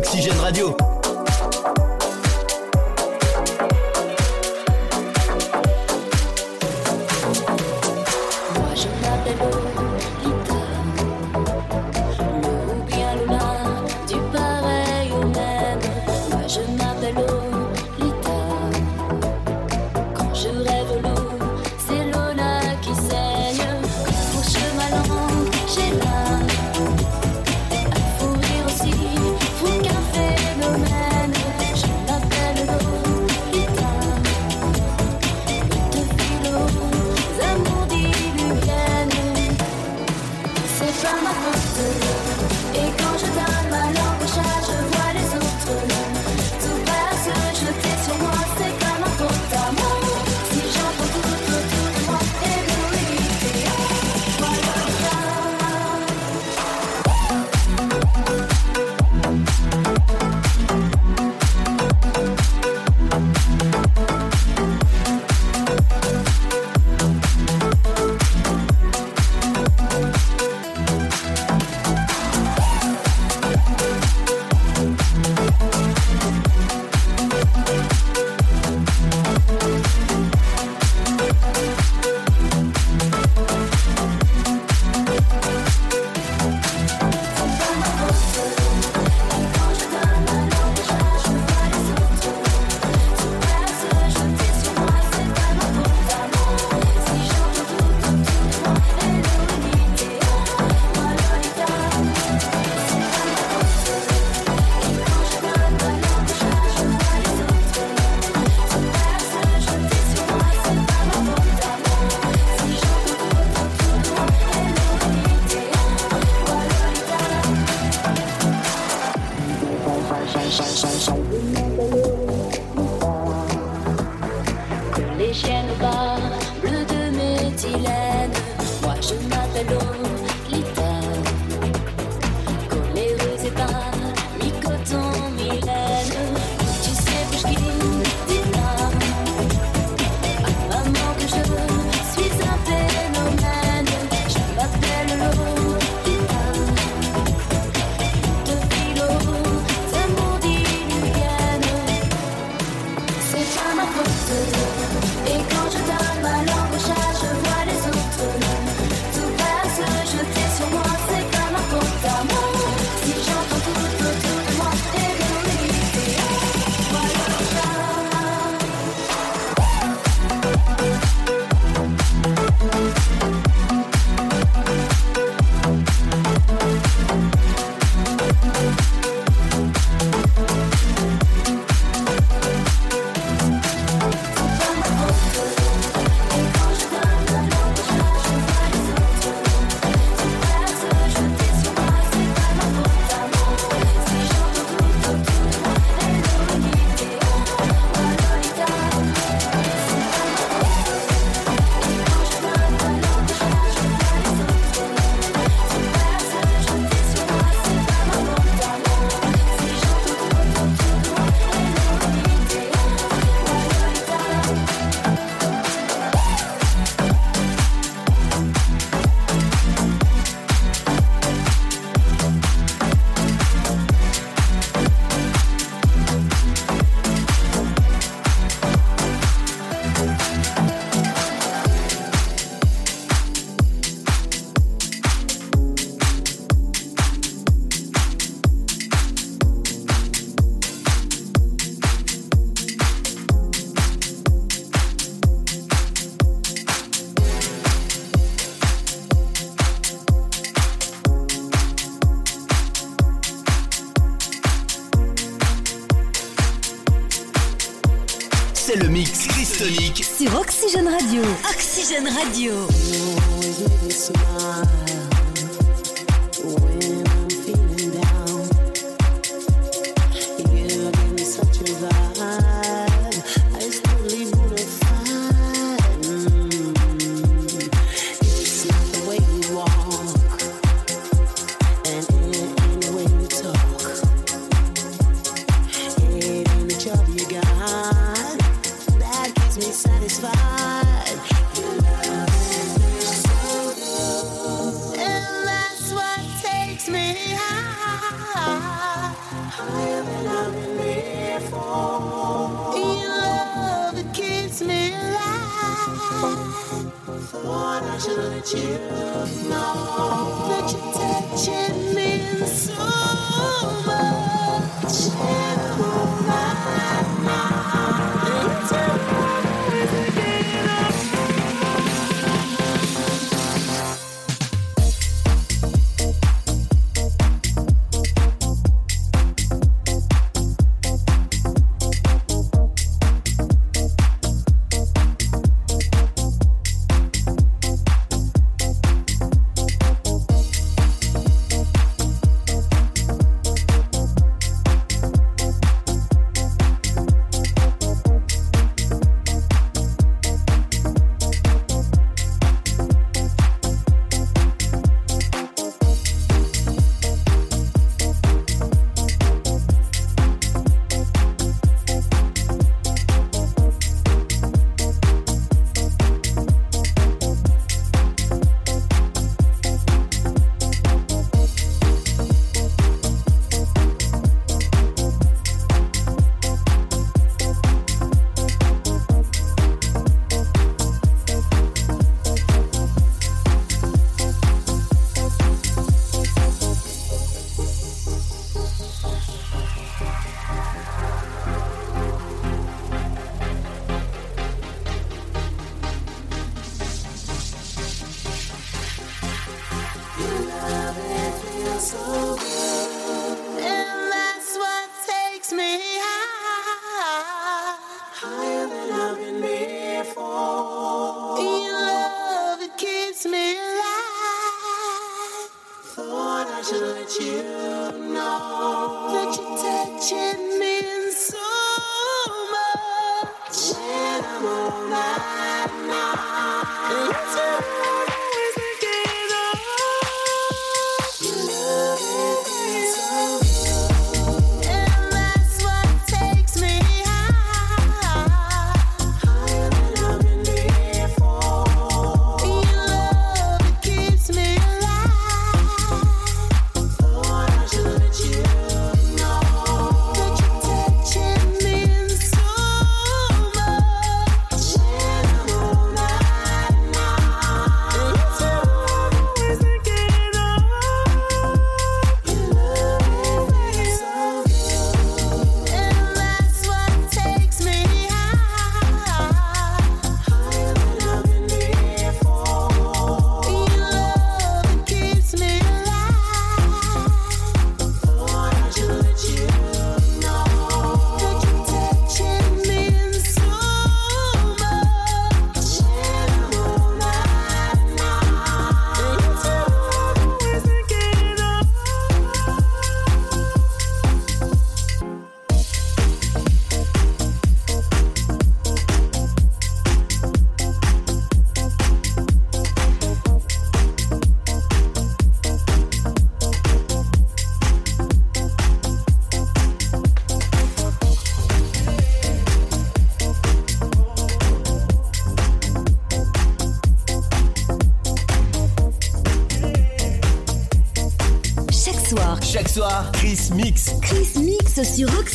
d'Oxygène Radio. Radio.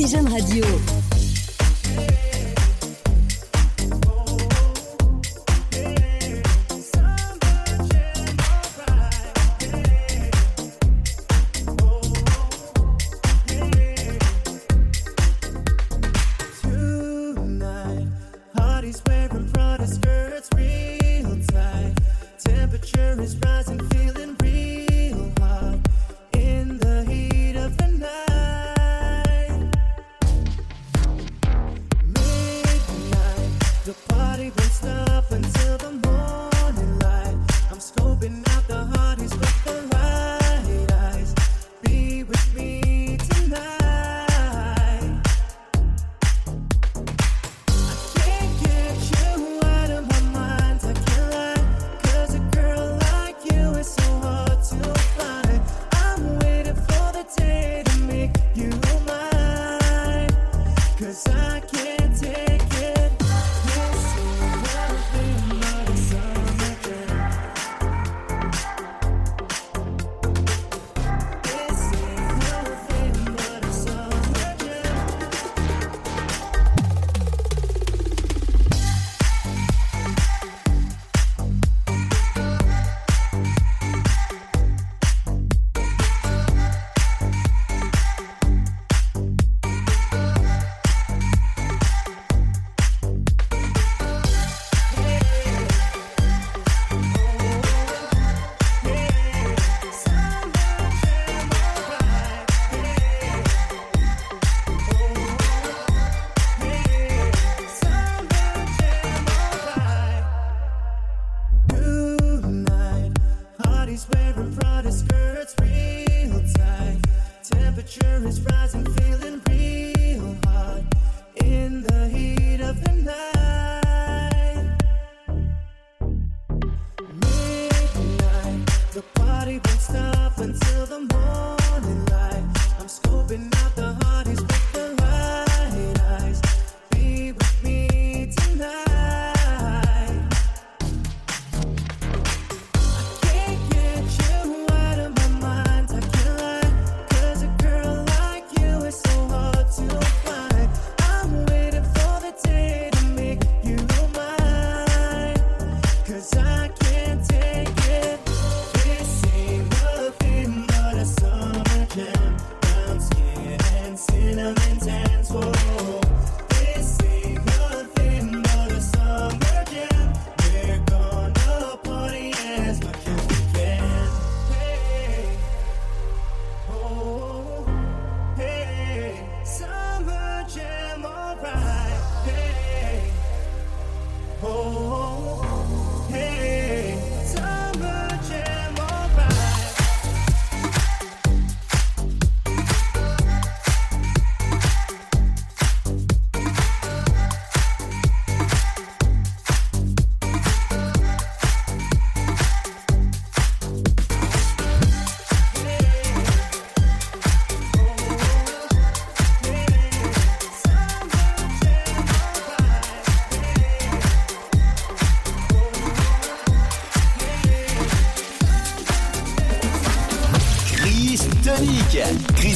Oxygène Radio.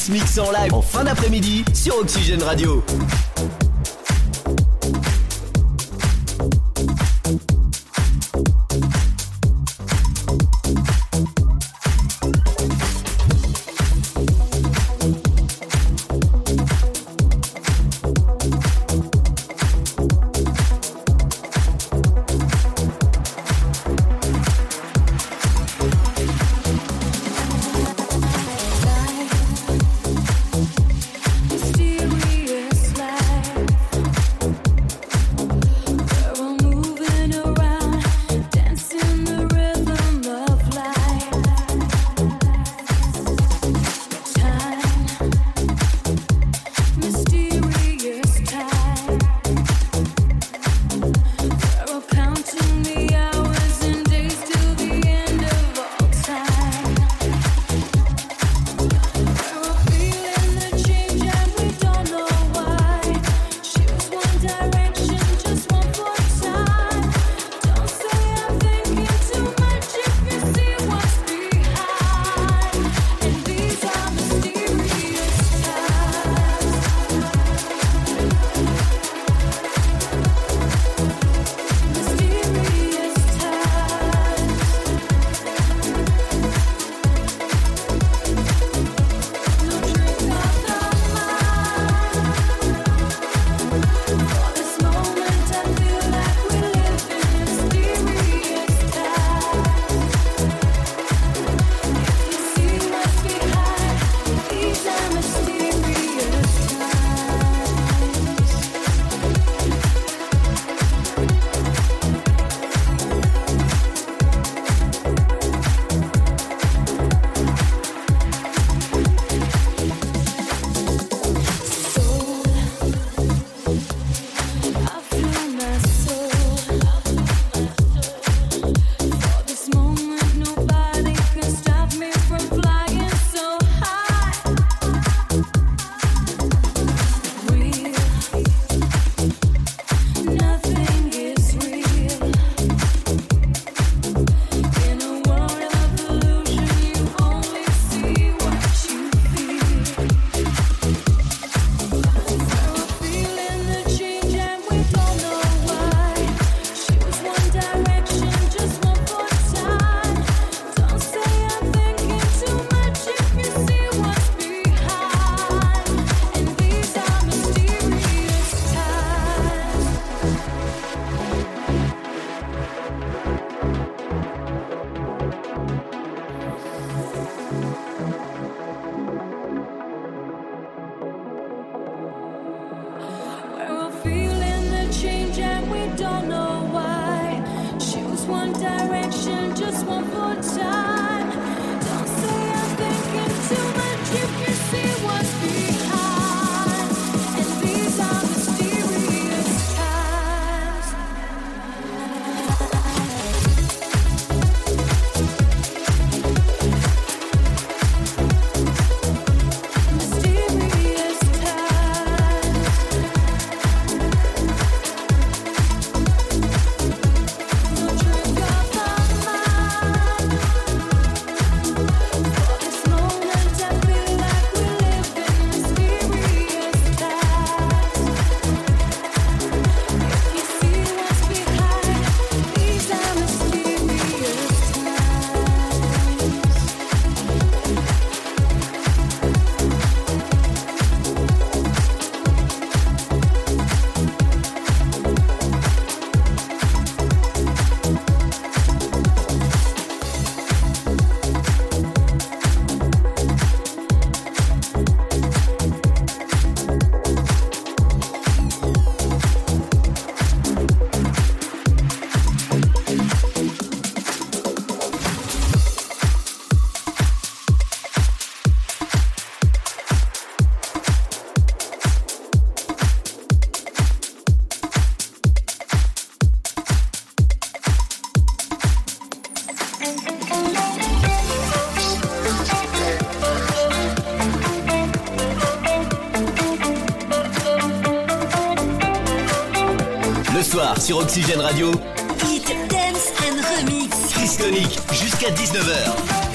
Mix en live en fin d'après-midi sur Oxygène Radio. Sur Oxygène Radio. Hit, Dance and Remix. Chris jusqu'à 19h.